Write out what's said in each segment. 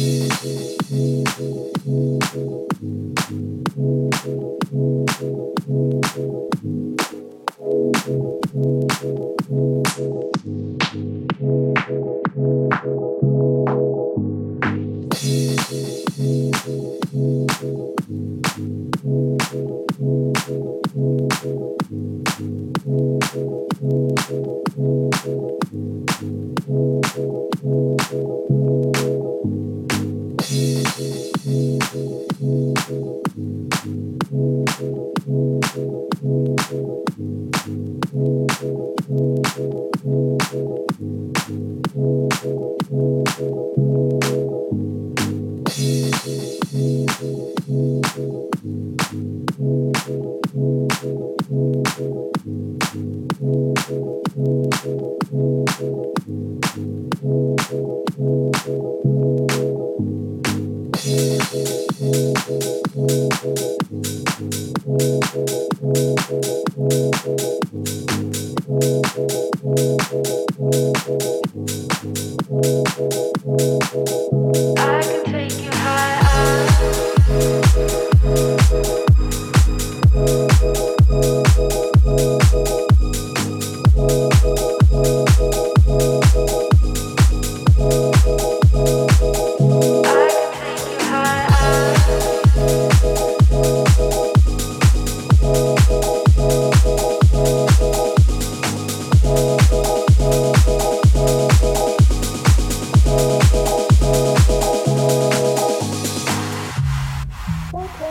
Thank you.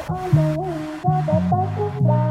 on the wings of a butterfly.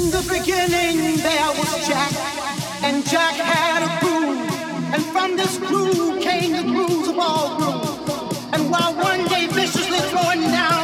In the beginning there was Jack, and Jack had a crew, and from this crew came the rules of all rules. And while one day viciously throwing down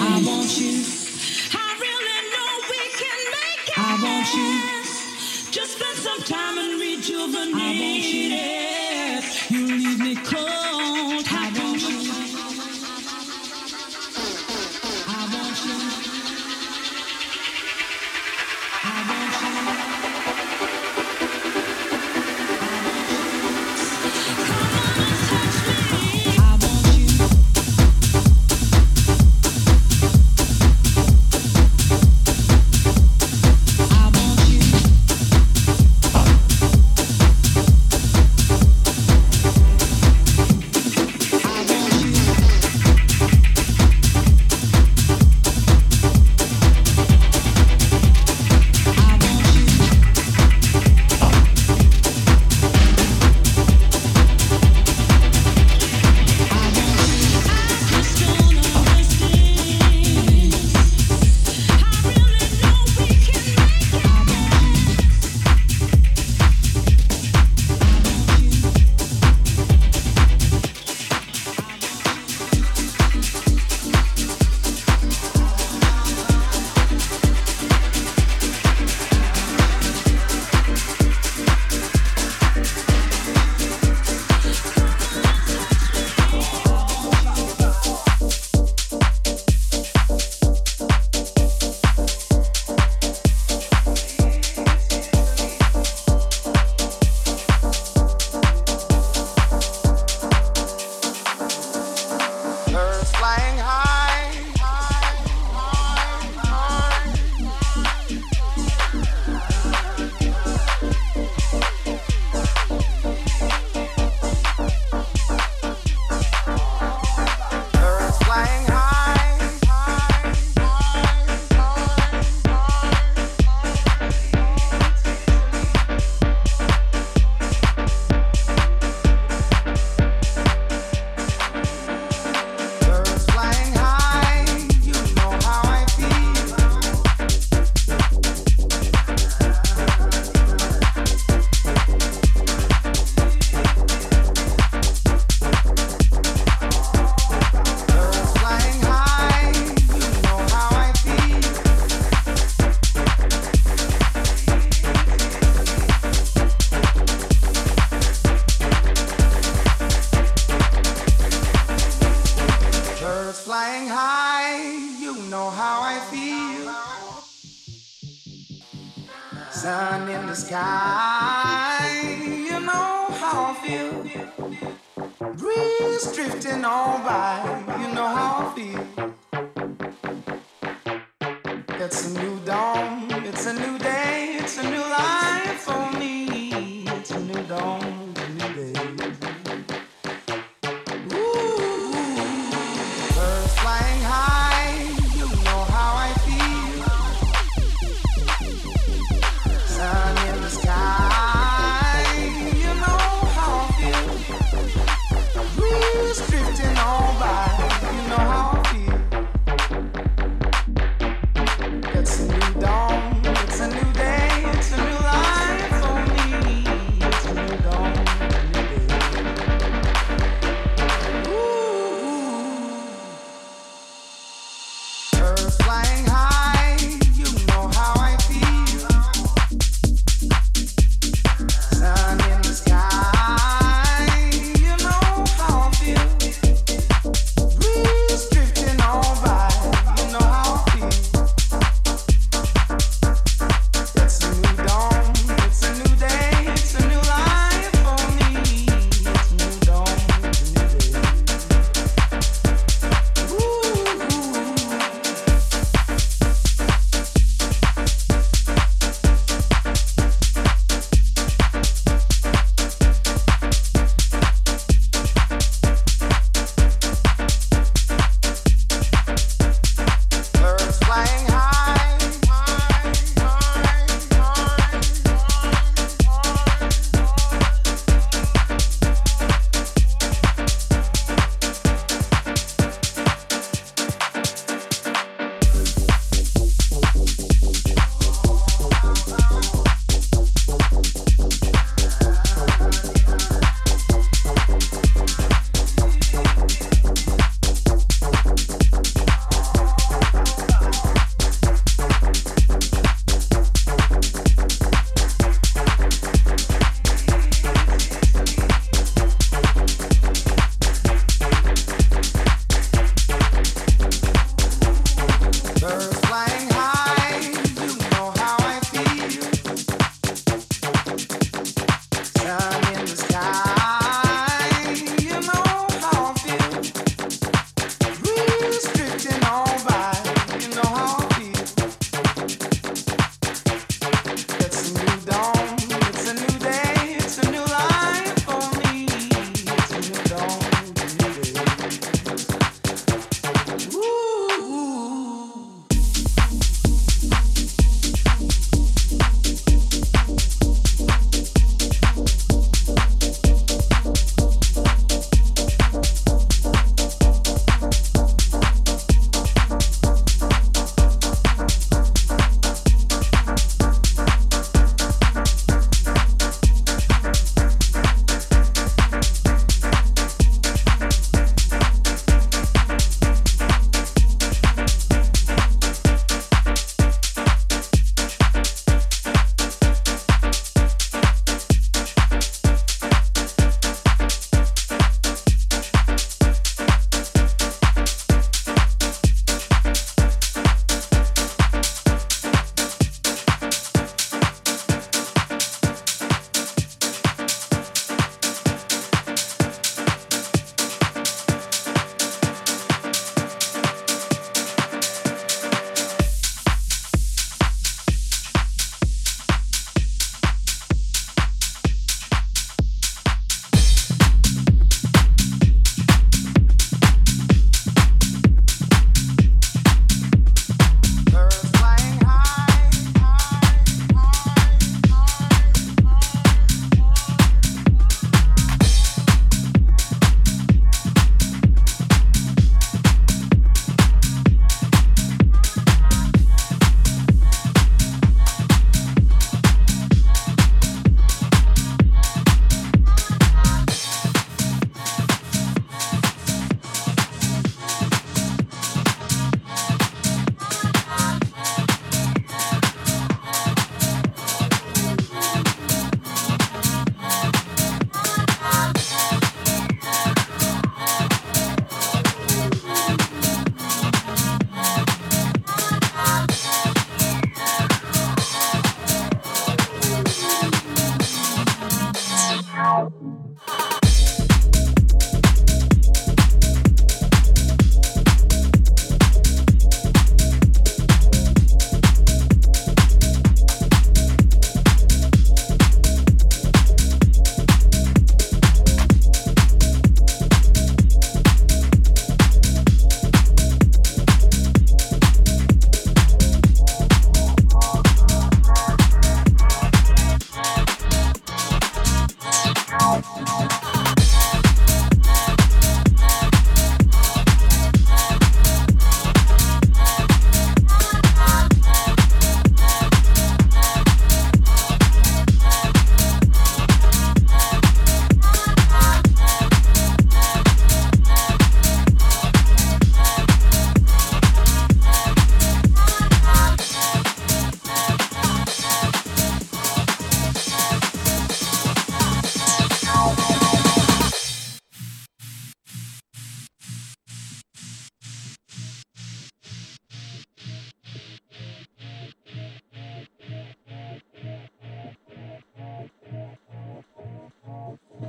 I want you. Just spend some time and rejuvenate. I want you.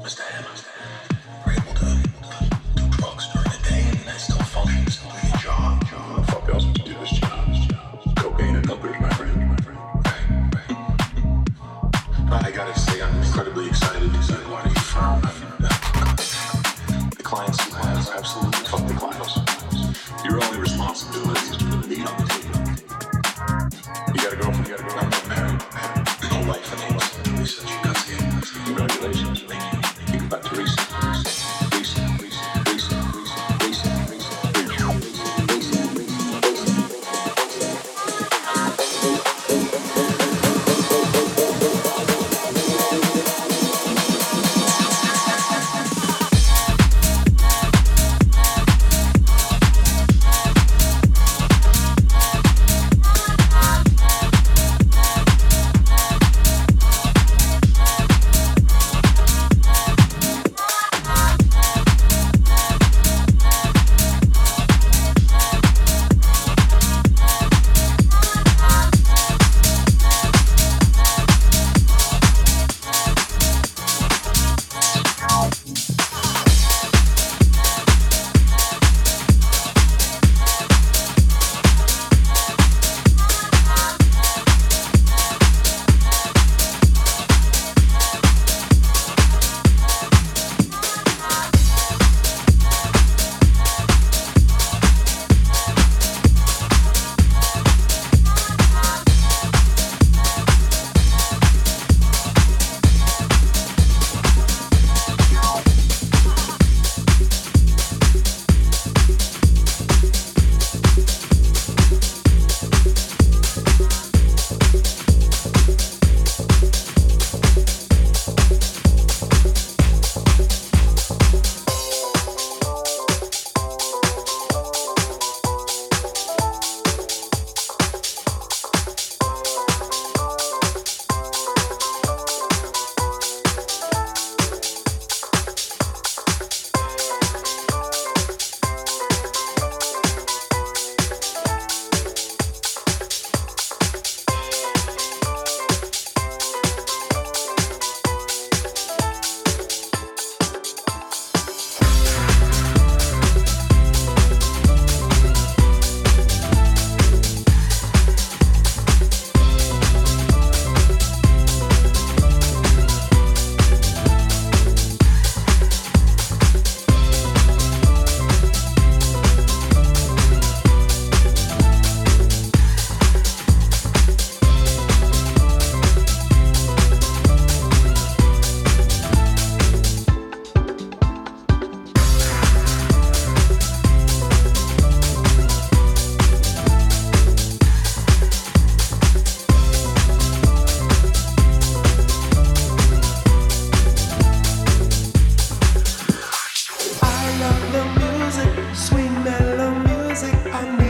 Congratulations. You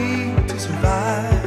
need to survive.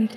End.